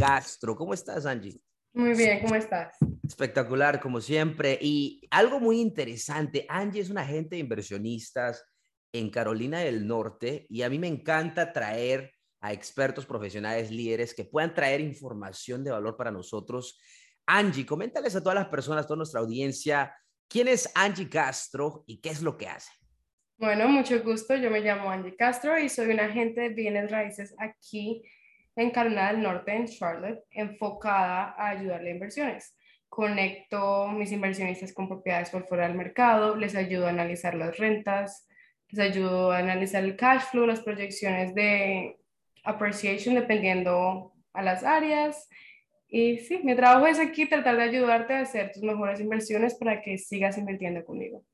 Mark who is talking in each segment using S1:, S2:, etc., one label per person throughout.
S1: Castro. ¿Cómo estás, Angie?
S2: Muy bien, ¿cómo estás?
S1: Espectacular, como siempre. Y algo muy interesante, Angie es una agente de inversionistas en Carolina del Norte y a mí me encanta traer a expertos profesionales, líderes que puedan traer información de valor para nosotros. Angie, coméntales a todas las personas, a toda nuestra audiencia, quién es Angie Castro y qué es lo que hace.
S2: Bueno, mucho gusto. Yo me llamo Angie Castro y soy una agente de bienes raíces aquí en Carolina del Norte, en Charlotte, enfocada a ayudarle a inversiones. Conecto mis inversionistas con propiedades por fuera del mercado, les ayudo a analizar las rentas, les ayudo a analizar el cash flow, las proyecciones de appreciation dependiendo a las áreas. Y sí, mi trabajo es aquí tratar de ayudarte a hacer tus mejores inversiones para que sigas invirtiendo conmigo.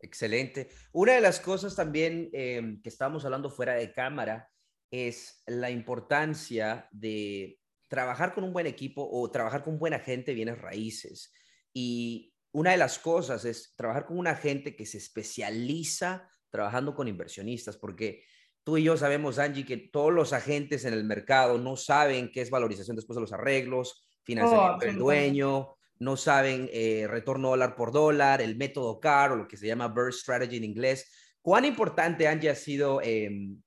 S1: Excelente. Una de las cosas también eh, que estábamos hablando fuera de cámara es la importancia de trabajar con un buen equipo o trabajar con buena gente bienes raíces. Y una de las cosas es trabajar con una gente que se especializa trabajando con inversionistas, porque tú y yo sabemos, Angie, que todos los agentes en el mercado no saben qué es valorización después de los arreglos, financiamiento oh, del dueño, no saben eh, retorno dólar por dólar, el método CAR o lo que se llama Burst Strategy en inglés. ¿Cuán importante, Angie, ha sido, em,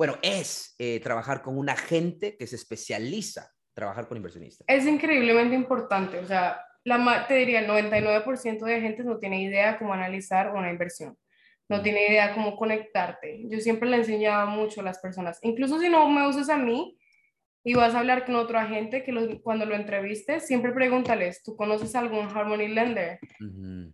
S1: bueno, es eh, trabajar con un agente que se especializa trabajar con inversionistas?
S2: Es increíblemente importante. O sea, la, te diría, el 99% de agentes no tiene idea cómo analizar una inversión. No mm. tiene idea cómo conectarte. Yo siempre le enseñaba mucho a las personas. Incluso si no me usas a mí, y vas a hablar con otro agente que cuando lo entrevistes, siempre pregúntales, ¿tú conoces algún Harmony Lender?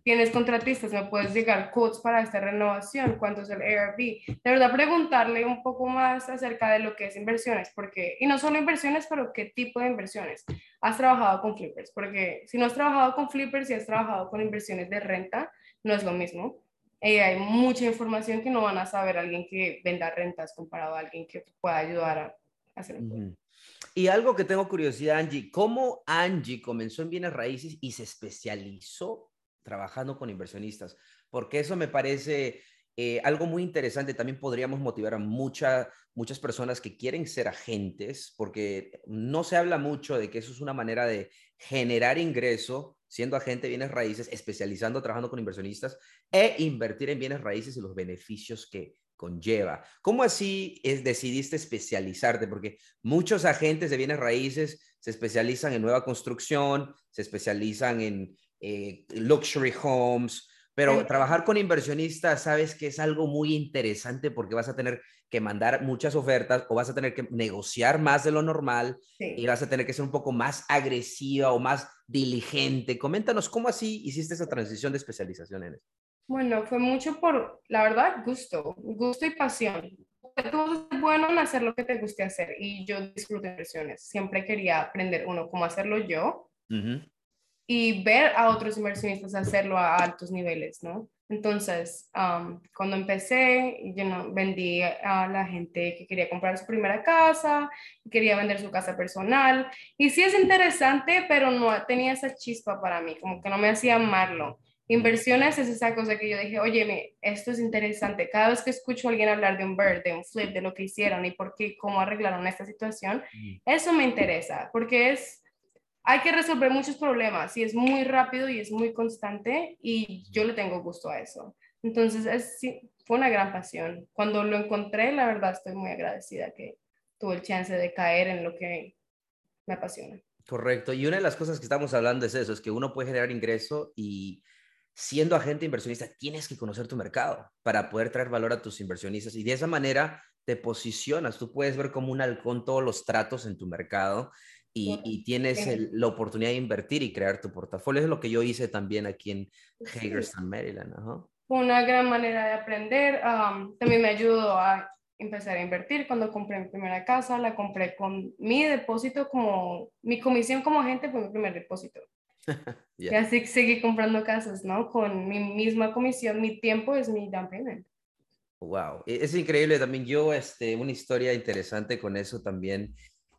S2: ¿Tienes contratistas? ¿Me puedes llegar quotes para esta renovación? ¿Cuánto es el ARB? De verdad, preguntarle un poco más acerca de lo que es inversiones, porque, y no solo inversiones, pero qué tipo de inversiones. ¿Has trabajado con flippers? Porque si no has trabajado con flippers y has trabajado con inversiones de renta, no es lo mismo. Y hay mucha información que no van a saber alguien que venda rentas comparado a alguien que pueda ayudar a hacer un
S1: y algo que tengo curiosidad, Angie, ¿cómo Angie comenzó en bienes raíces y se especializó trabajando con inversionistas? Porque eso me parece eh, algo muy interesante. También podríamos motivar a muchas muchas personas que quieren ser agentes, porque no se habla mucho de que eso es una manera de generar ingreso siendo agente de bienes raíces, especializando, trabajando con inversionistas e invertir en bienes raíces y los beneficios que conlleva. ¿Cómo así es, decidiste especializarte? Porque muchos agentes de bienes raíces se especializan en nueva construcción, se especializan en eh, luxury homes, pero trabajar con inversionistas, sabes que es algo muy interesante porque vas a tener que mandar muchas ofertas o vas a tener que negociar más de lo normal y vas a tener que ser un poco más agresiva o más diligente. Coméntanos cómo así hiciste esa transición de especialización en esto.
S2: Bueno, fue mucho por, la verdad, gusto, gusto y pasión. Tú es bueno en hacer lo que te guste hacer y yo disfruto inversiones. Siempre quería aprender, uno, cómo hacerlo yo y ver a otros inversionistas hacerlo a altos niveles, ¿no? Entonces, cuando empecé, yo no, vendí a la gente que quería comprar su primera casa, quería vender su casa personal. Y sí es interesante, pero no tenía esa chispa para mí, como que no me hacía amarlo. Inversiones es esa cosa que yo dije, oye, esto es interesante. Cada vez que escucho a alguien hablar de un bird, de un flip, de lo que hicieron y por qué, cómo arreglaron esta situación, eso me interesa, porque es, hay que resolver muchos problemas y es muy rápido y es muy constante y yo le tengo gusto a eso. Entonces, es, sí, fue una gran pasión. Cuando lo encontré, la verdad, estoy muy agradecida que tuve el chance de caer en lo que me apasiona.
S1: Correcto. Y una de las cosas que estamos hablando es eso, es que uno puede generar ingreso y siendo agente inversionista, tienes que conocer tu mercado para poder traer valor a tus inversionistas y de esa manera te posicionas. Tú puedes ver como un halcón todos los tratos en tu mercado y, tienes la oportunidad de invertir y crear tu portafolio. Es lo que yo hice también aquí en Hagerstown, Maryland.
S2: Fue una gran manera de aprender. también me ayudó a empezar a invertir. Cuando compré mi primera casa, la compré con mi depósito como, mi comisión como agente fue mi primer depósito. Y así seguí comprando casas, ¿no? Con mi misma comisión, mi tiempo es mi down payment.
S1: Wow, e, es increíble también. Yo, este, una historia interesante con eso también.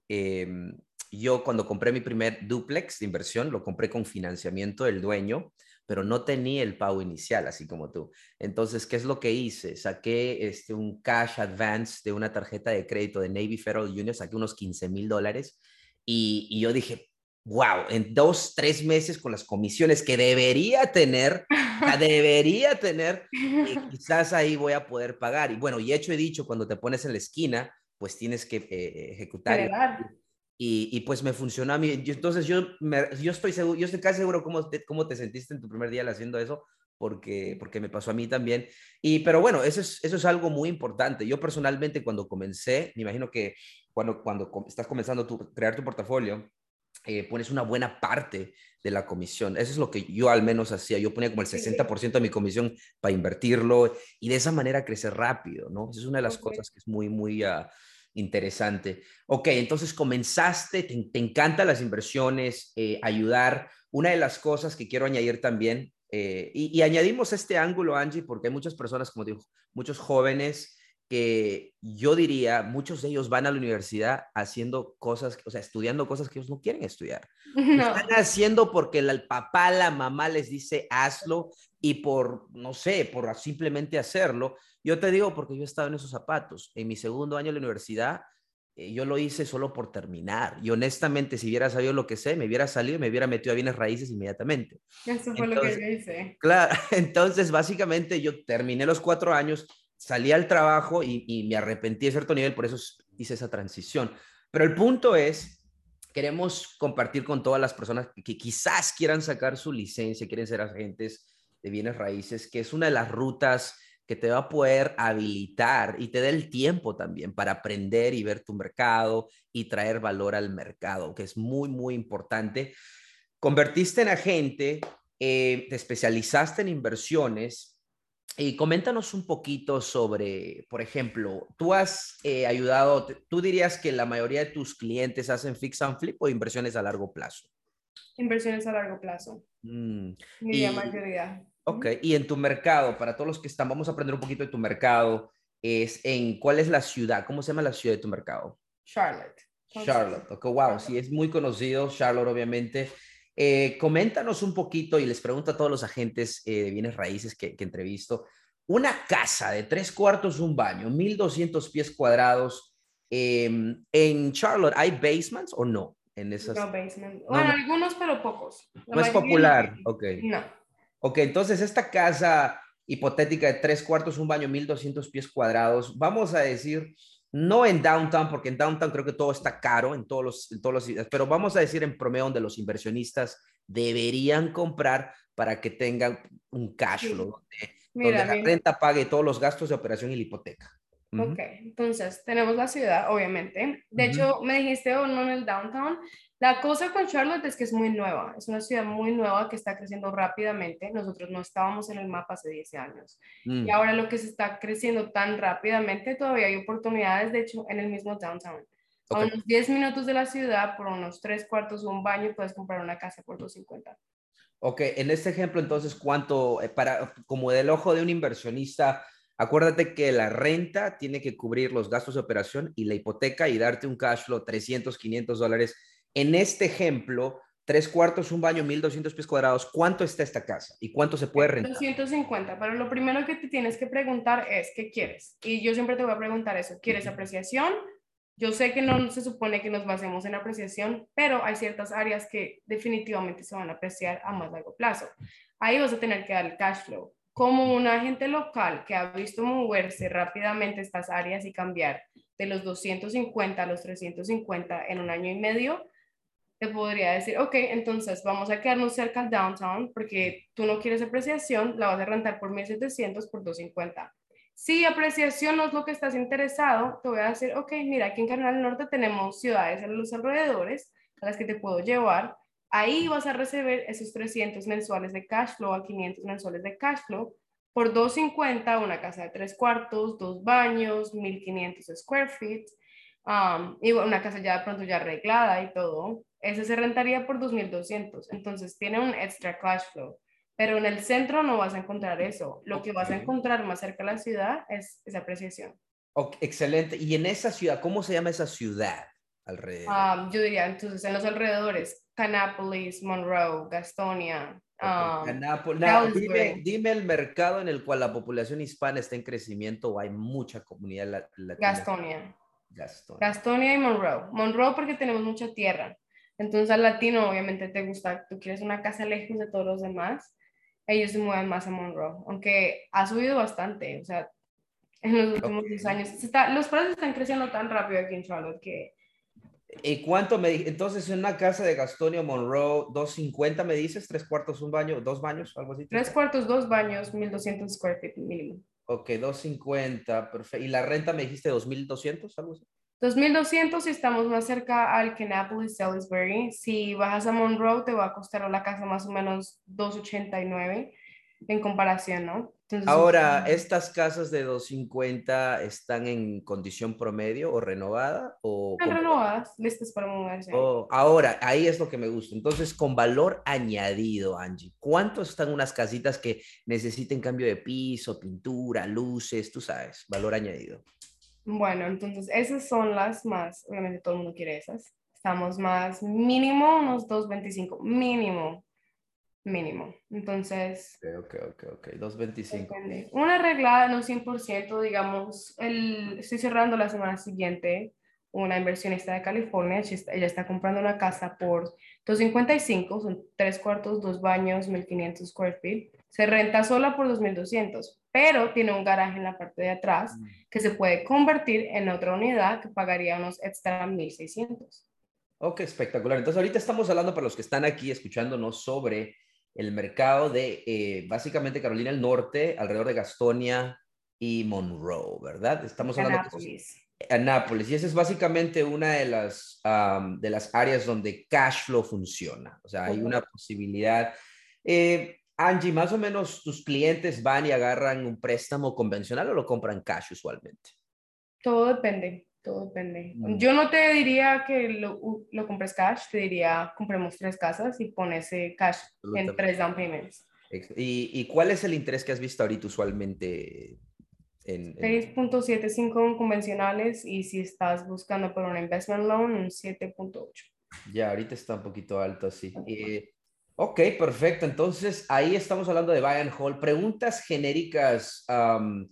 S1: Em, yo cuando compré mi primer duplex de inversión, lo compré con financiamiento del dueño, pero no tenía el pago inicial, así como tú. Entonces, ¿qué es lo que hice? Saqué este, un cash advance de una tarjeta de crédito de Navy Federal Union, saqué unos 15 mil dólares y, y yo dije, wow, en dos, tres meses con las comisiones que debería tener, debería tener, quizás ahí voy a poder pagar. Y bueno, y hecho he dicho, cuando te pones en la esquina, pues tienes que eh, ejecutar. Y, y, pues me funcionó a mí. entonces yo, yo estoy seguro, yo estoy casi seguro cómo te, cómo te sentiste en tu primer día haciendo eso, porque, porque me pasó a mí también. Y, pero bueno, eso es, eso es algo muy importante. Yo personalmente cuando comencé, me imagino que cuando, cuando estás comenzando a crear tu portafolio, eh, pones una buena parte de la comisión. Eso es lo que yo al menos hacía. Yo ponía como el 60% de mi comisión para invertirlo y de esa manera crecer rápido, ¿no? Esa es una de las cosas que es muy, muy uh, interesante. Ok, entonces comenzaste, te, te encantan las inversiones, eh, ayudar. Una de las cosas que quiero añadir también, eh, y, y, añadimos este ángulo, Angie, porque hay muchas personas, como digo, muchos jóvenes que yo diría, muchos de ellos van a la universidad haciendo cosas, o sea, estudiando cosas que ellos no quieren estudiar. Están haciendo porque el papá, la mamá les dice hazlo y por, no sé, por simplemente hacerlo. Yo te digo porque yo he estado en esos zapatos. En mi segundo año de la universidad, eh, yo lo hice solo por terminar. Y honestamente, si hubiera sabido lo que sé, me hubiera salido y me hubiera metido a bienes raíces inmediatamente.
S2: Eso fue lo que yo hice.
S1: Claro, entonces básicamente yo terminé los cuatro años salí al trabajo y, me arrepentí a cierto nivel, por eso hice esa transición. Pero el punto es, queremos compartir con todas las personas que quizás quieran sacar su licencia, quieren ser agentes de bienes raíces, que es una de las rutas que te va a poder habilitar y te da el tiempo también para aprender y ver tu mercado y traer valor al mercado, que es muy, muy importante. Convertiste en agente, eh, te especializaste en inversiones y coméntanos un poquito sobre, por ejemplo, tú has eh, ayudado, tú dirías que la mayoría de tus clientes hacen fix and flip o inversiones a largo plazo.
S2: Inversiones a largo plazo. Mm. Mi y, mayoría.
S1: Ok, y en tu mercado, para todos los que están, vamos a aprender un poquito de tu mercado, es en cuál es la ciudad, ¿cómo se llama la ciudad de tu mercado?
S2: Charlotte.
S1: Charlotte, ok, wow, sí, es muy conocido, Charlotte obviamente. Eh, coméntanos un poquito y les pregunto a todos los agentes eh, de bienes raíces que, que, entrevisto. Una casa de tres cuartos, un baño, 1200 pies cuadrados. Em, ¿En Charlotte hay basements o no? En esas...
S2: No, basement. Bueno, algunos, pero pocos.
S1: no es popular, ok.
S2: No.
S1: Ok, entonces esta casa hipotética de tres cuartos, un baño, 1200 pies cuadrados, vamos a decir, no en downtown, porque en downtown creo que todo está caro en todos los, en todos los, pero vamos a decir en promedio donde los inversionistas deberían comprar para que tengan un cash flow, donde, la renta pague todos los gastos de operación y la hipoteca.
S2: Ok, entonces tenemos la ciudad, obviamente. De hecho, me dijiste o oh, no en el downtown. La cosa con Charlotte es que es muy nueva, es una ciudad muy nueva que está creciendo rápidamente. Nosotros no estábamos en el mapa hace 10 años. Y mm. ahora lo que se está creciendo tan rápidamente, todavía hay oportunidades, de hecho, en el mismo downtown. A unos 10 minutos de la ciudad, por unos 3 cuartos o un baño, puedes comprar una casa por 250.
S1: Ok, en este ejemplo, entonces, ¿cuánto, eh, para, como del ojo de un inversionista, Acuérdate que la renta tiene que cubrir los gastos de operación y la hipoteca y darte un cash flow 300, 500 dólares. En este ejemplo, tres cuartos, un baño, 1200 pies cuadrados, ¿cuánto está esta casa y cuánto se puede rentar?
S2: 250, pero lo primero que te tienes que preguntar es, ¿qué quieres? Y yo siempre te voy a preguntar eso, ¿quieres apreciación? Yo sé que no se supone que nos basemos en apreciación, pero hay ciertas áreas que definitivamente se van a apreciar a más largo plazo. Ahí vas a tener que dar el cash flow como un agente local que ha visto moverse rápidamente estas áreas y cambiar de los 250 a los 350 en un año y medio, te podría decir, ok, entonces vamos a quedarnos cerca al downtown porque tú no quieres apreciación, la vas a rentar por 1700 por 250. Si apreciación no es lo que estás interesado, te voy a decir, ok, mira, aquí en Carolina del Norte tenemos ciudades en los alrededores a las que te puedo llevar Ahí vas a recibir esos 300 mensuales de cash flow a 500 mensuales de cash flow por 250 una casa de tres cuartos, dos baños, 1500 square feet, um, y una casa ya de pronto ya arreglada y todo, ese se rentaría por 2200. Entonces tiene un extra cash flow. Pero en el centro no vas a encontrar eso. Lo que vas a encontrar más cerca de la ciudad es esa apreciación.
S1: excelente. Y en esa ciudad, ¿cómo se llama esa ciudad alrededor?
S2: Um, yo diría, entonces, en los alrededores, Canápolis, Monroe, Gastonia. Um,
S1: dime, el mercado en el cual la población hispana está en crecimiento o hay mucha comunidad latina.
S2: Gastonia. Gastonia. Gastonia y Monroe. Monroe porque tenemos mucha tierra. Entonces al latino obviamente te gusta, tú quieres una casa lejos de todos los demás ellos se mueven más a Monroe, aunque ha subido bastante, o sea, en los últimos 10 años. los precios están creciendo tan rápido aquí en Charlotte que...
S1: ¿Y cuánto me Entonces, en una casa de Gastonio Monroe, 250 me dices, tres cuartos, un baño, dos baños, algo así.
S2: Tres cuartos, dos baños, 1200 square feet mínimo.
S1: Ok, 250, perfecto. ¿Y la renta me dijiste 2200, algo así?
S2: 2200 si estamos más cerca al Kannapolis, Salisbury. Si bajas a Monroe te va a costar la casa más o menos 289 en comparación, ¿no?
S1: Ahora, ¿estas casas de 250 están en condición promedio o renovada? O
S2: están renovadas, listas para mudarse.
S1: Oh, ahora, ahí es lo que me gusta. Entonces, con valor añadido, Angie, ¿cuánto están unas casitas que necesiten cambio de piso, pintura, luces, tú sabes, valor añadido?
S2: Bueno, entonces esas son las más, obviamente todo el mundo quiere esas. Estamos más mínimo unos 2.25, mínimo, mínimo. Entonces...
S1: Ok, ok, ok, 2.25.
S2: Una arreglada, no 100%, digamos, el, estoy cerrando la semana siguiente una inversionista de California, ella está comprando una casa por 255, son tres cuartos, dos baños, 1500 square feet. Se renta sola por 2200, pero tiene un garaje en la parte de atrás mm. que se puede convertir en otra unidad que pagaría unos extra 1600.
S1: Ok, espectacular. Entonces ahorita estamos hablando para los que están aquí escuchándonos sobre el mercado de eh, básicamente Carolina del Norte, alrededor de Gastonia y Monroe, ¿verdad? Estamos hablando de Anápolis. Y esa es básicamente una de las, de las áreas donde cash flow funciona. O sea, hay una posibilidad. Eh, Angie, más o menos tus clientes van y agarran un préstamo convencional o lo compran cash usualmente?
S2: Todo depende, todo depende. Mm. Yo no te diría que lo, lo, compres cash, te diría compremos tres casas y pones cash en tres down payments.
S1: ¿Y, ¿Y, cuál es el interés que has visto ahorita usualmente?
S2: En, 6.75 convencionales y si estás buscando por un investment loan, un 7.8.
S1: Ya, ahorita está un poquito alto, sí. Eh, Ok, perfecto. Entonces, ahí estamos hablando de buy and hold. Preguntas genéricas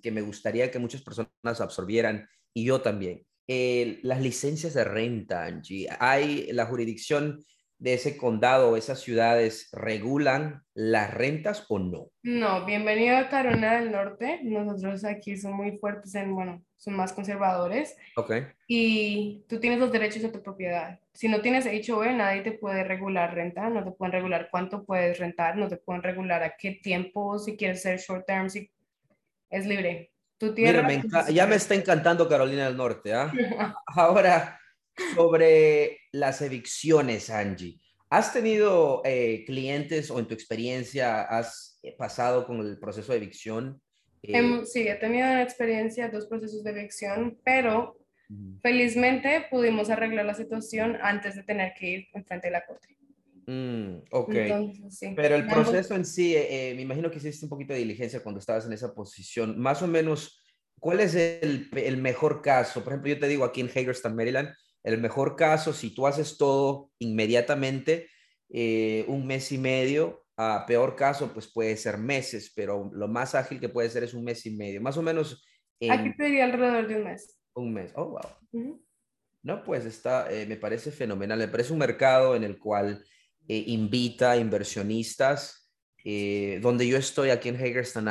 S1: que me gustaría que muchas personas absorbieran y yo también. las licencias de renta, Angie. ¿Hay la jurisdicción de ese condado o esas ciudades regulan las rentas o no?
S2: No, bienvenido a Carolina del Norte. Nosotros aquí somos muy fuertes en, bueno, son más conservadores.
S1: Ok.
S2: Y tú tienes los derechos de tu propiedad. Si no tienes HOE, nadie te puede regular renta, no te pueden regular cuánto puedes rentar, no te pueden regular a qué tiempo, si quieres ser short term, si es libre. Tu tierra,
S1: ya me está encantando Carolina del Norte. ¿ah? Ahora, sobre las evicciones, Angie. ¿Has tenido eh, clientes o en tu experiencia has pasado con el proceso de evicción?
S2: Em, eh, sí, he tenido una experiencia, dos procesos de evicción, pero felizmente pudimos arreglar la situación antes de tener que ir enfrente de la corte.
S1: Mm, ok. Pero el proceso en sí, eh, me imagino que hiciste un poquito de diligencia cuando estabas en esa posición. Más o menos, ¿cuál es el, el mejor caso? Por ejemplo, yo te digo aquí en Hagerstown, Maryland, el mejor caso, si tú haces todo inmediatamente, eh, un mes y medio, a peor caso, pues puede ser meses, pero lo más ágil que puede ser es un mes y medio. Más o menos.
S2: Aquí sería alrededor de un mes.
S1: Un mes. Oh, wow. No, pues está, eh, me parece fenomenal. Me parece un mercado en el cual eh, invita a inversionistas. donde yo estoy aquí en Hagerstown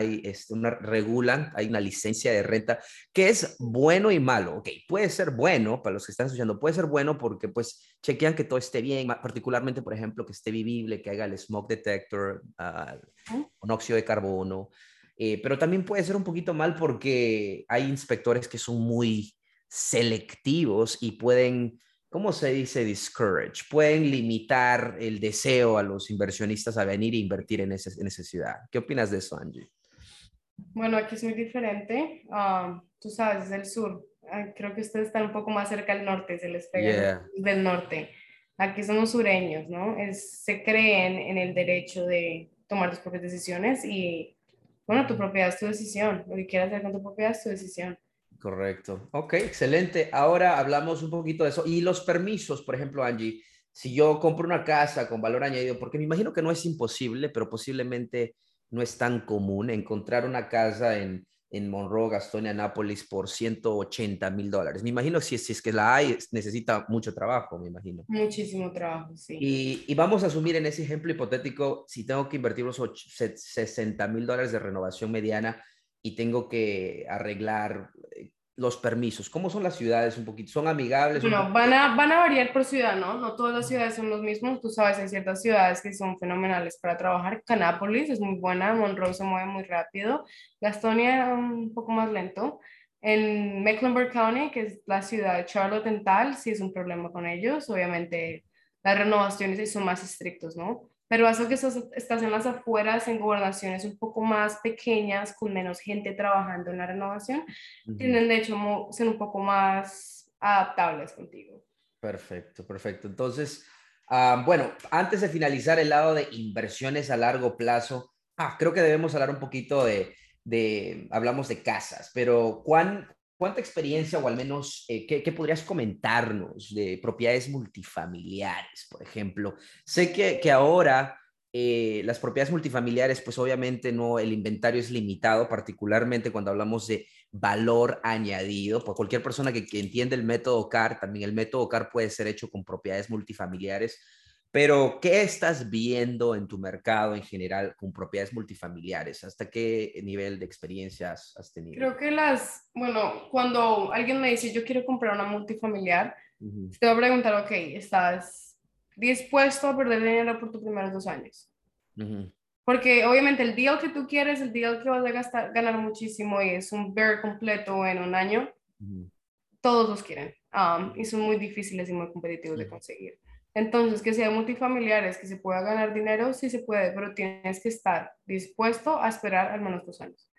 S1: hay este, una, regulan, hay una licencia de renta, que es bueno y malo. Ok, puede ser bueno para los que están escuchando, puede ser bueno porque pues chequean que todo esté bien, particularmente, por ejemplo, que esté vivible, que haga el smoke detector, uh, monóxido de carbono, eh, pero también puede ser un poquito mal porque hay inspectores que son muy selectivos y pueden, ¿cómo se dice? Discourage, pueden limitar el deseo a los inversionistas a venir e invertir en, ese, en esa ciudad. ¿Qué opinas de eso, Angie?
S2: Bueno, aquí es muy diferente. Ah, tú sabes, es el sur. creo que ustedes están un poco más cerca del norte, se les pega del norte. Aquí somos sureños, ¿no? Es, se creen en el derecho de tomar tus propias decisiones y, bueno, tu propiedad es tu decisión. Lo que quieras hacer con tu propiedad es tu decisión.
S1: Correcto. Ok, excelente. Ahora hablamos un poquito de eso. Y los permisos, por ejemplo, Angie, si yo compro una casa con valor añadido, porque me imagino que no es imposible, pero posiblemente no es tan común encontrar una casa en, en Monroe, Gastonia, Nápoles por 180 mil dólares. Me imagino si, si es que la hay, necesita mucho trabajo, me imagino.
S2: Muchísimo trabajo, sí.
S1: Y, y vamos a asumir en ese ejemplo hipotético, si tengo que invertir los 60 mil dólares de renovación mediana, y tengo que arreglar eh, los permisos? ¿Cómo son las ciudades un poquito? ¿Son amigables?
S2: No, van a, van a variar por ciudad, ¿no? No todas las ciudades son los mismos. Tú sabes, hay ciertas ciudades que son fenomenales para trabajar. Canápolis es muy buena, Monroe se mueve muy rápido, Gastonia un poco más lento. En Mecklenburg County, que es la ciudad de Charlotte en tal, sí es un problema con ellos. Obviamente las renovaciones son más estrictos, ¿no? pero eso que estás, en las afueras, en gobernaciones un poco más pequeñas, con menos gente trabajando en la renovación, tienen de hecho ser un poco más adaptables contigo.
S1: Perfecto, perfecto. Entonces, ah, bueno, antes de finalizar el lado de inversiones a largo plazo, ah, creo que debemos hablar un poquito de, de hablamos de casas, pero ¿cuán, ¿Cuánta experiencia o al menos eh, ¿qué, podrías comentarnos de propiedades multifamiliares, por ejemplo? Sé que, ahora eh, las propiedades multifamiliares, pues obviamente no, el inventario es limitado, particularmente cuando hablamos de valor añadido. Por cualquier persona que, que entiende el método CAR, también el método CAR puede ser hecho con propiedades multifamiliares. Pero, ¿qué estás viendo en tu mercado en general con propiedades multifamiliares? ¿Hasta qué nivel de experiencias has tenido?
S2: Creo que las, bueno, cuando alguien me dice yo quiero comprar una multifamiliar, te voy a preguntar, ok, ¿estás dispuesto a perder dinero por tus primeros dos años? Porque obviamente el deal que tú quieres, el deal que vas a gastar, ganar muchísimo y es un bear completo en un año, todos los quieren um, y son muy difíciles y muy competitivos de conseguir. Entonces, que sea multifamiliares, que se pueda ganar dinero, sí se puede, pero tienes que estar dispuesto a esperar al menos dos años,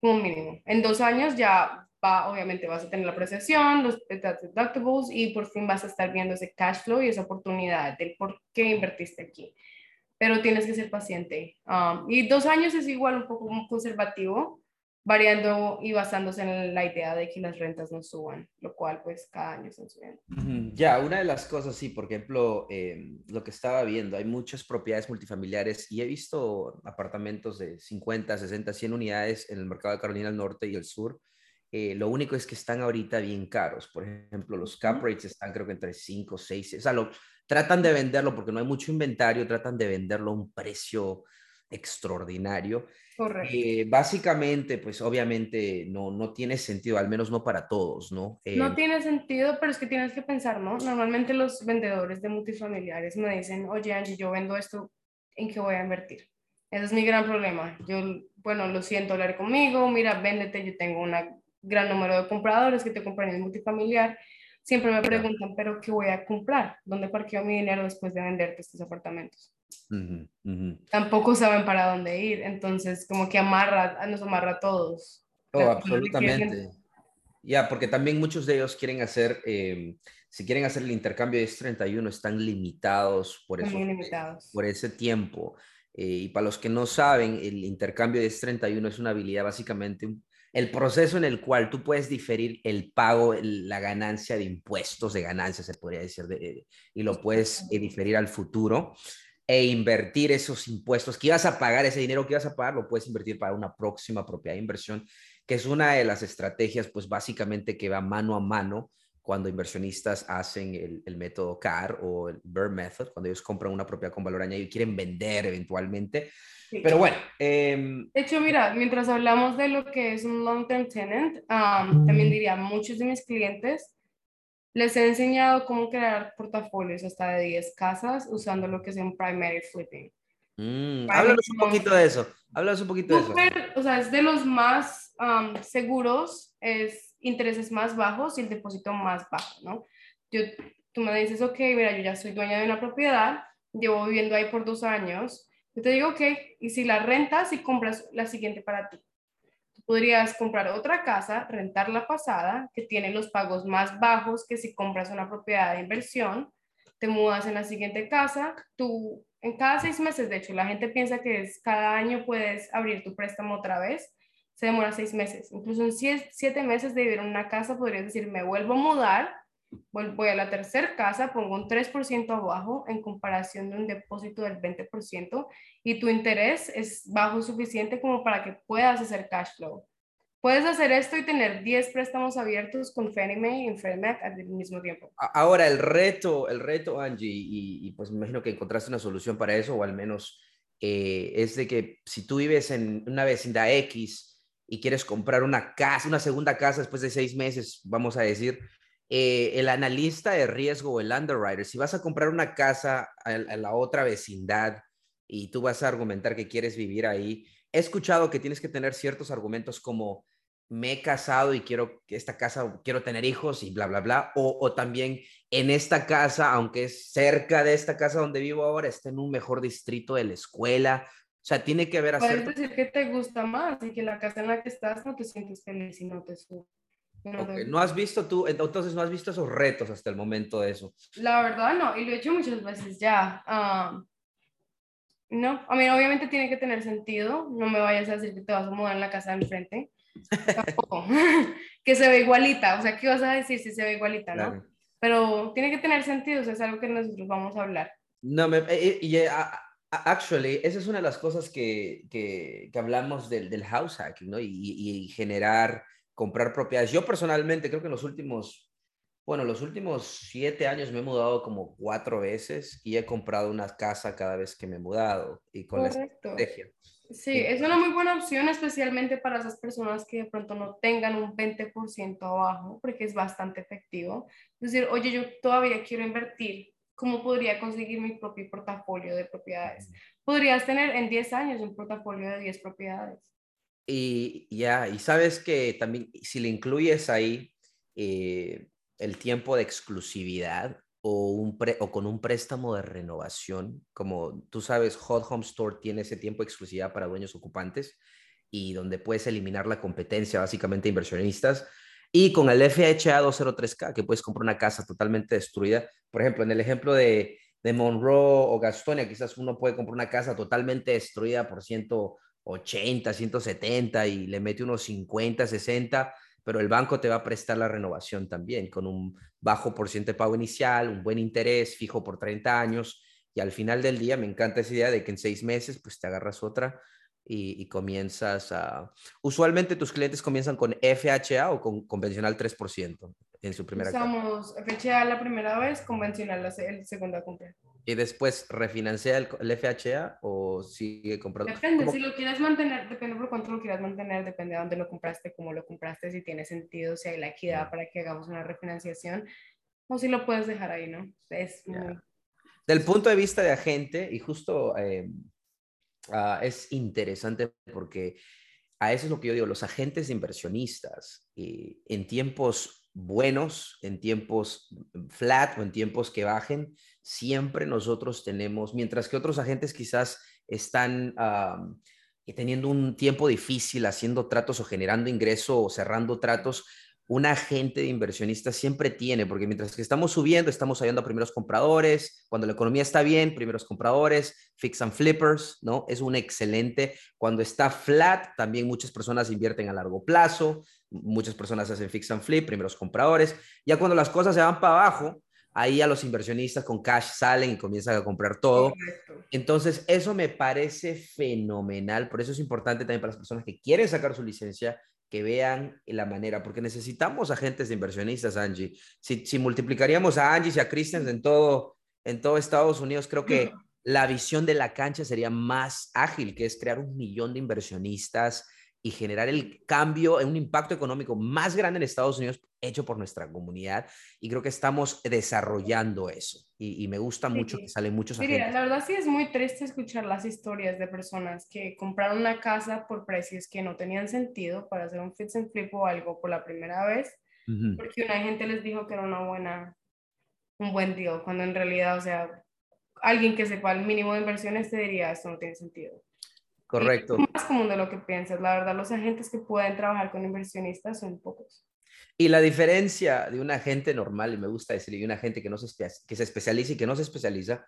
S2: como mínimo. En dos años ya va, obviamente vas a tener la apreciación, los deductibles y por fin vas a estar viendo ese cash flow y esa oportunidad del por qué invertiste aquí. Pero tienes que ser paciente. Um, y dos años es igual un poco conservativo, variando y basándose en la idea de que las rentas no suban, lo cual pues cada año están subiendo.
S1: Ya, una de las cosas, sí, por ejemplo, em, lo que estaba viendo, hay muchas propiedades multifamiliares y he visto apartamentos de 50, 60, 100 unidades en el mercado de Carolina del Norte y el Sur. Eh, lo único es que están ahorita bien caros. Por ejemplo, los cap rates están creo que entre 5, 6, o sea, lo, tratan de venderlo porque no hay mucho inventario, tratan de venderlo a un precio extraordinario.
S2: Correcto.
S1: Eh, básicamente, pues obviamente no, no tiene sentido, al menos no para todos, ¿no?
S2: no eh, tiene sentido, pero es que tienes que pensar, ¿no? Normalmente los vendedores de multifamiliares me dicen, oye Angie, yo vendo esto, ¿en qué voy a invertir? Ese es mi gran problema. Yo, bueno, lo siento hablar conmigo, mira, véndete, yo tengo un gran número de compradores que te compran en multifamiliar. Siempre me preguntan, ¿pero qué voy a comprar? ¿Dónde parqueo mi dinero después de venderte estos apartamentos? Tampoco saben para dónde ir, entonces como que amarra, nos amarra a todos.
S1: Oh, absolutamente. Ya, porque también muchos de ellos quieren hacer, em, si quieren hacer el intercambio de S31, están limitados por, eso, por ese tiempo. Eh, y para los que no saben, el intercambio de S31 es una habilidad básicamente, el proceso en el cual tú puedes diferir el pago, la ganancia de impuestos, de ganancias se podría decir, y lo puedes eh, diferir al futuro e invertir esos impuestos que ibas a pagar, ese dinero que ibas a pagar, lo puedes invertir para una próxima propiedad de inversión, que es una de las estrategias, pues básicamente que va mano a mano cuando inversionistas hacen el, método CAR o el Burr Method, cuando ellos compran una propiedad con valor añadido y quieren vender eventualmente. Pero bueno.
S2: Em, de hecho, mira, mientras hablamos de lo que es un long-term tenant, también diría, muchos de mis clientes les he enseñado cómo crear portafolios hasta de 10 casas usando lo que es un primary flipping.
S1: Mm, háblanos un poquito de eso. Háblanos un poquito de eso.
S2: O sea, es de los más um, seguros, es intereses más bajos y el depósito más bajo, ¿no? Yo, tú me dices, ok, mira, yo ya soy dueña de una propiedad, llevo viviendo ahí por dos años. Yo te digo, ok, y si la rentas y compras la siguiente para ti. Podrías comprar otra casa, rentar la pasada, que tiene los pagos más bajos que si compras una propiedad de inversión, te mudas en la siguiente casa, tú en cada seis meses, de hecho, la gente piensa que es cada año puedes abrir tu préstamo otra vez, se demora seis meses. Incluso en siete meses de vivir en una casa podrías decir, me vuelvo a mudar, voy a la tercera casa, pongo un 3% abajo en comparación de un depósito del 20% y tu interés es bajo suficiente como para que puedas hacer cash flow. Puedes hacer esto y tener 10 préstamos abiertos con Fannie Mae y Freddie Mac al mismo tiempo.
S1: Ahora, el reto, el reto, Angie, y, pues me imagino que encontraste una solución para eso, o al menos eh, es de que si tú vives en una vecindad X y quieres comprar una casa, una segunda casa después de seis meses, vamos a decir, eh, el analista de riesgo, el underwriter, si vas a comprar una casa a, a la otra vecindad y tú vas a argumentar que quieres vivir ahí, he escuchado que tienes que tener ciertos argumentos como me he casado y quiero que esta casa, quiero tener hijos y bla, bla, bla. O, también en esta casa, aunque es cerca de esta casa donde vivo ahora, está en un mejor distrito de la escuela. O sea, tiene que ver a
S2: Puedes decir que te gusta más y que la casa en la que estás no te sientes feliz y no te sube.
S1: No, has visto tú, entonces no has visto esos retos hasta el momento de eso.
S2: La verdad no, y lo he hecho muchas veces ya. No, a mí obviamente tiene que tener sentido, no me vayas a decir que te vas a mudar en la casa de enfrente. Tampoco. que se ve igualita, o sea, ¿qué vas a decir si se ve igualita, no? Pero tiene que tener sentido, o sea, es algo que nosotros vamos a hablar.
S1: No, me, eh, eh, y, eh, actually, esa es una de las cosas que, que, que hablamos del, del, house hacking, ¿no? Y, y, generar, comprar propiedades. Yo personalmente creo que en los últimos, bueno, los últimos siete años me he mudado como cuatro veces y he comprado una casa cada vez que me he mudado y con
S2: Correcto. la estrategia. Sí, es una muy buena opción, especialmente para esas personas que de pronto no tengan un 20% abajo, porque es bastante efectivo. Es decir, oye, yo todavía quiero invertir, ¿cómo podría conseguir mi propio portafolio de propiedades? Podrías tener en 10 años un portafolio de 10 propiedades.
S1: Y ya, y sabes que también si le incluyes ahí eh, el tiempo de exclusividad, o, un o con un préstamo de renovación, como tú sabes, Hot Home Store tiene ese tiempo de exclusividad para dueños ocupantes y donde puedes eliminar la competencia básicamente inversionistas. Y con el FHA 203K, que puedes comprar una casa totalmente destruida. Por ejemplo, en el ejemplo de, de Monroe o Gastonia, quizás uno puede comprar una casa totalmente destruida por 180, 170 y le mete unos 50, 60 pero el banco te va a prestar la renovación también con un bajo por ciento de pago inicial, un buen interés fijo por 30 años y al final del día me encanta esa idea de que en seis meses pues te agarras otra y, comienzas a... Usualmente tus clientes comienzan con FHA o con convencional 3% en su primera
S2: Usamos FHA la primera vez, convencional la segunda compra.
S1: ¿Y después refinancia el, FHA o sigue comprando?
S2: Depende, si lo quieres mantener, depende por cuánto lo quieras mantener, depende de dónde lo compraste, cómo lo compraste, si tiene sentido, si hay la equidad para que hagamos una refinanciación, o si lo puedes dejar ahí, ¿no? Es muy...
S1: Del punto de vista de agente, y justo eh, ah, es interesante porque a eso es lo que yo digo, los agentes inversionistas y en tiempos buenos, en tiempos flat o en tiempos que bajen, siempre nosotros tenemos, mientras que otros agentes quizás están teniendo un tiempo difícil haciendo tratos o generando ingreso o cerrando tratos, un agente de inversionista siempre tiene, porque mientras que estamos subiendo, estamos ayudando a primeros compradores, cuando la economía está bien, primeros compradores, fix and flippers, ¿no? Es un excelente. Cuando está flat, también muchas personas invierten a largo plazo, muchas personas hacen fix and flip, primeros compradores. Ya cuando las cosas se van para abajo, ahí a los inversionistas con cash salen y comienzan a comprar todo. Entonces, eso me parece fenomenal. Por eso es importante también para las personas que quieren sacar su licencia que vean la manera, porque necesitamos agentes de inversionistas, Angie. Si, si multiplicaríamos a Angie y a Christians en todo, en todo Estados Unidos, creo que la visión de la cancha sería más ágil, que es crear un millón de inversionistas y generar el cambio, un impacto económico más grande en Estados Unidos hecho por nuestra comunidad. Y creo que estamos desarrollando eso. Y, me gusta mucho que salen muchos
S2: Mira, La verdad sí es muy triste escuchar las historias de personas que compraron una casa por precios que no tenían sentido para hacer un fix and flip o algo por la primera vez, porque una gente les dijo que era una buena, un buen deal, cuando en realidad, o sea, alguien que sepa el mínimo de inversiones te diría, esto no tiene sentido.
S1: Correcto.
S2: es más común de lo que piensas. La verdad, los agentes que pueden trabajar con inversionistas son pocos.
S1: Y la diferencia de un agente normal, y me gusta decir, y un agente que, no se, que se especializa y que no se especializa,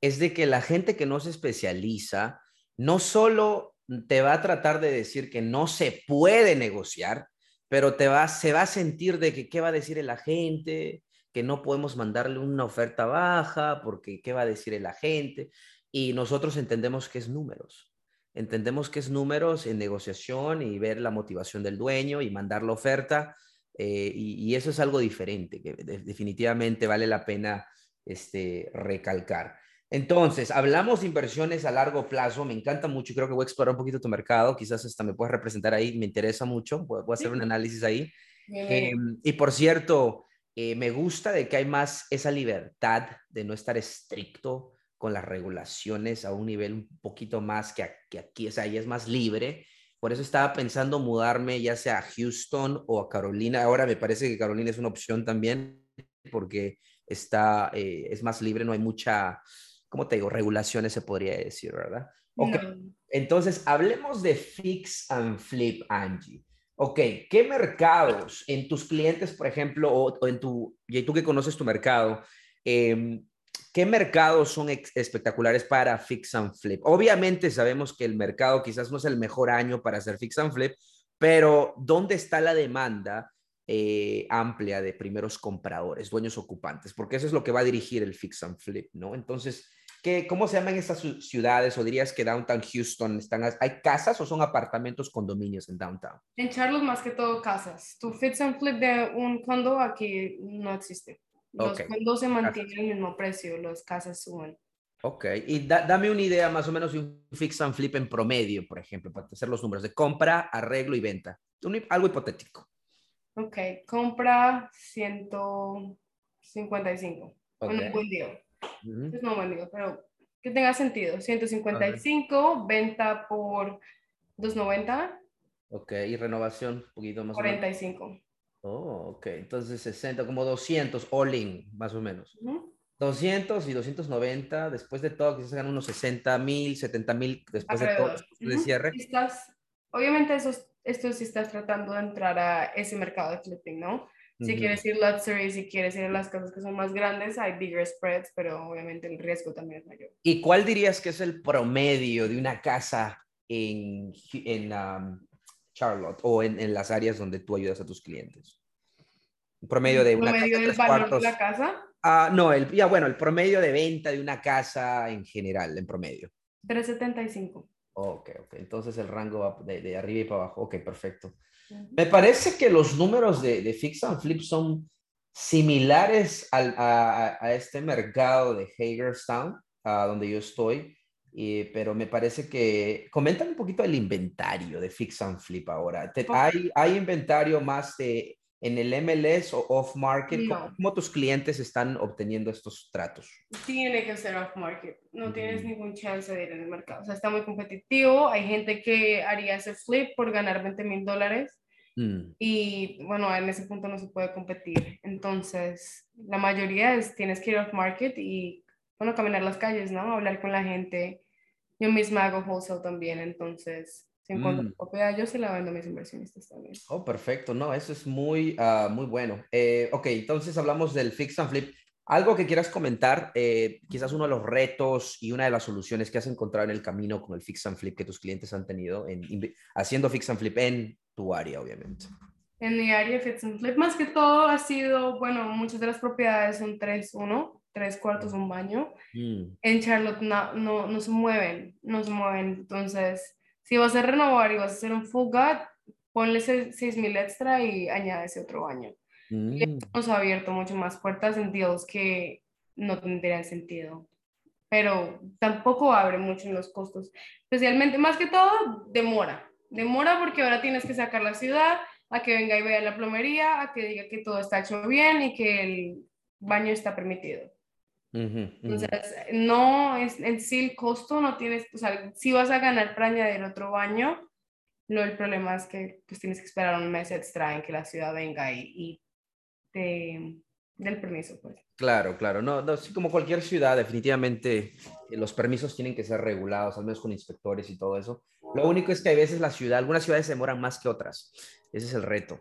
S1: es de que la gente que no se especializa no solo te va a tratar de decir que no se puede negociar, pero te va, se va a sentir de que qué va a decir el agente, que no podemos mandarle una oferta baja, porque qué va a decir el agente. Y nosotros entendemos que es números. Entendemos que es números en negociación y ver la motivación del dueño y mandar la oferta. Eh, y, eso es algo diferente que definitivamente vale la pena este, recalcar. Entonces, hablamos de inversiones a largo plazo. Me encanta mucho y creo que voy a explorar un poquito tu mercado. Quizás hasta me puedes representar ahí. Me interesa mucho. Voy, a hacer un análisis ahí. Em, y por cierto, eh, me gusta de que hay más esa libertad de no estar estricto con las regulaciones a un nivel un poquito más que, aquí, o sea, ahí es más libre. Por eso estaba pensando mudarme ya sea a Houston o a Carolina. Ahora me parece que Carolina es una opción también porque está, eh, es más libre, no hay mucha, ¿cómo te digo? Regulaciones se podría decir, ¿verdad? Entonces, hablemos de fix and flip, Angie. Ok, ¿qué mercados en tus clientes, por ejemplo, o, en tu, y tú que conoces tu mercado, eh, ¿Qué mercados son espectaculares para fix and flip? Obviamente sabemos que el mercado quizás no es el mejor año para hacer fix and flip, pero ¿dónde está la demanda eh, amplia de primeros compradores, dueños ocupantes? Porque eso es lo que va a dirigir el fix and flip, ¿no? Entonces, ¿qué, ¿cómo se llaman estas ciudades? ¿O dirías que Downtown Houston están, hay casas o son apartamentos, condominios en Downtown?
S2: En Charlotte más que todo casas. Tu fix and flip de un condo aquí no existe. Los fondos se mantienen el mismo precio, las casas suben.
S1: Ok, y dame una idea más o menos de un fix and flip en promedio, por ejemplo, para hacer los números de compra, arreglo y venta. algo hipotético.
S2: Ok, compra 155. Okay. Un buen día. Es no buen día, pero que tenga sentido. 155, venta por 290.
S1: Ok, y renovación, un poquito más.
S2: 45.
S1: Oh, ok. Entonces 60, como 200 all in, más o menos. 200 y 290, después de todo, quizás hagan unos 60 mil, 70 mil después de todo, de cierre.
S2: Estás, obviamente, eso, esto si estás tratando de entrar a ese mercado de flipping, ¿no? Si quieres ir luxury, si quieres ir a las cosas que son más grandes, hay bigger spreads, pero obviamente el riesgo también es mayor.
S1: ¿Y cuál dirías que es el promedio de una casa en, en um, Charlotte o en, en, las áreas donde tú ayudas a tus clientes? Un promedio de una
S2: promedio del valor de la casa?
S1: Ah, no, el, ya bueno, el promedio de venta de una casa en general, en promedio.
S2: 375.
S1: Ok, ok. Entonces el rango va de, de arriba y para abajo. Ok, perfecto. Me parece que los números de, de Fix and Flip son similares al, a, a, este mercado de Hagerstown, a donde yo estoy pero me parece que comentan un poquito el inventario de Fix and Flip ahora. ¿Hay, ¿Hay inventario más de en el MLS o off market? ¿Cómo, tus clientes están obteniendo estos tratos?
S2: Tiene que ser off market. No tienes ningún chance de ir en el mercado. O sea, está muy competitivo. Hay gente que haría ese flip por ganar 20 mil dólares. Mm. Y bueno, en ese punto no se puede competir. Entonces, la mayoría es tienes que ir off market y bueno, caminar las calles, ¿no? Hablar con la gente. Yo misma hago wholesale también, entonces, si encuentro mm. propiedad, yo se la vendo a mis inversionistas también.
S1: Oh, perfecto, no, eso es muy, uh, muy bueno. Eh, ok, entonces hablamos del fix and flip. Algo que quieras comentar, eh, quizás uno de los retos y una de las soluciones que has encontrado en el camino con el fix and flip que tus clientes han tenido en, haciendo fix and flip en tu área, obviamente.
S2: En mi área, fix and flip, más que todo ha sido, bueno, muchas de las propiedades son 3-1 tres cuartos, un baño. Mm. En Charlotte no, no, no, se mueven, no se mueven. Entonces, si vas a renovar y vas a hacer un full gut, ponle 6 mil extra y añade ese otro baño. Mm. Hemos abierto mucho más puertas en deals que no tendrían sentido. Pero tampoco abre mucho en los costos. Especialmente, más que todo, demora. Demora porque ahora tienes que sacar la ciudad a que venga y vea la plomería, a que diga que todo está hecho bien y que el baño está permitido. Entonces, no es en sí el costo, no tienes, o sea, si vas a ganar para añadir otro baño, no, el problema es que pues tienes que esperar un mes extra en que la ciudad venga y, y te del permiso, pues.
S1: Claro, claro, no, no, como cualquier ciudad, definitivamente eh, los permisos tienen que ser regulados, al menos con inspectores y todo eso. Lo único es que a veces la ciudad, algunas ciudades se demoran más que otras. Ese es el reto.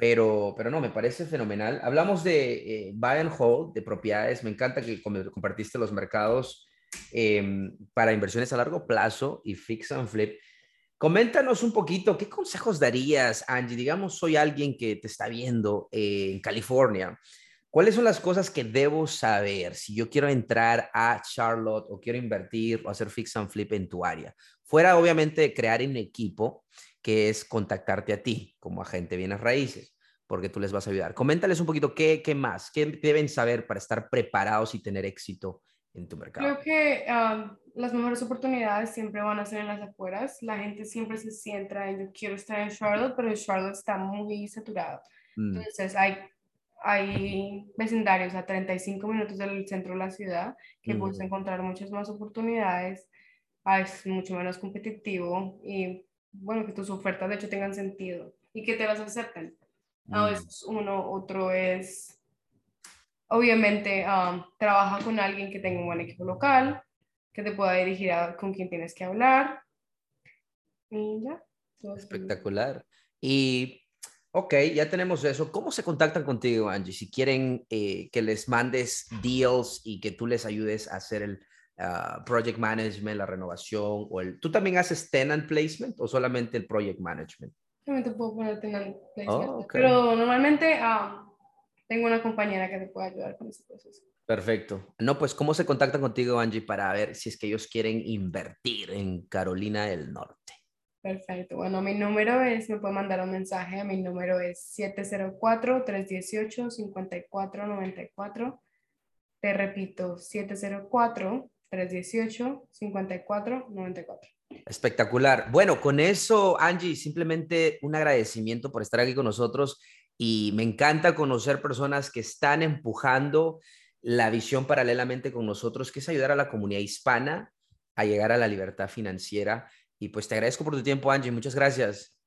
S1: Pero, pero no, me parece fenomenal. Hablamos de eh, buy and hold, de propiedades. Me encanta que compartiste los mercados em, para inversiones a largo plazo y fix and flip. Coméntanos un poquito, ¿qué consejos darías, Angie? Digamos, soy alguien que te está viendo eh, en California. ¿Cuáles son las cosas que debo saber si yo quiero entrar a Charlotte o quiero invertir o hacer fix and flip en tu área? Fuera, obviamente, crear un equipo que es contactarte a ti como agente bienes raíces, porque tú les vas a ayudar. Coméntales un poquito qué, qué más, qué deben saber para estar preparados y tener éxito en tu mercado.
S2: Creo que las mejores oportunidades siempre van a ser en las afueras. La gente siempre se centra en yo quiero estar en Charlotte, pero Charlotte está muy saturado. Mm. Entonces hay, hay vecindarios a 35 minutos del centro de la ciudad que puedes mm. encontrar muchas más oportunidades. Ah, es mucho menos competitivo y bueno, que tus ofertas de hecho tengan sentido y que te las acepten. A mm. veces uno, otro es obviamente trabaja con alguien que tenga un buen equipo local, que te pueda dirigir a, con quien tienes que hablar. Y ya.
S1: Espectacular. Y, ok, ya tenemos eso. ¿Cómo se contactan contigo, Angie? Si quieren eh, que les mandes deals y que tú les ayudes a hacer el ah, project management, la renovación, o el... ¿Tú también haces tenant placement o solamente el project management?
S2: También te puedo poner tenant placement. Oh, Pero normalmente tengo una compañera que te puede ayudar con ese proceso.
S1: Perfecto. No, pues, ¿cómo se contactan contigo, Angie, para ver si es que ellos quieren invertir en Carolina del Norte?
S2: Perfecto. Bueno, mi número es, me puede mandar un mensaje, mi número es 704-318-5494. Te repito, 704-318-5494.
S1: Espectacular. Bueno, con eso, Angie, simplemente un agradecimiento por estar aquí con nosotros y me encanta conocer personas que están empujando la visión paralelamente con nosotros, que es ayudar a la comunidad hispana a llegar a la libertad financiera. Y pues te agradezco por tu tiempo, Angie. Muchas gracias.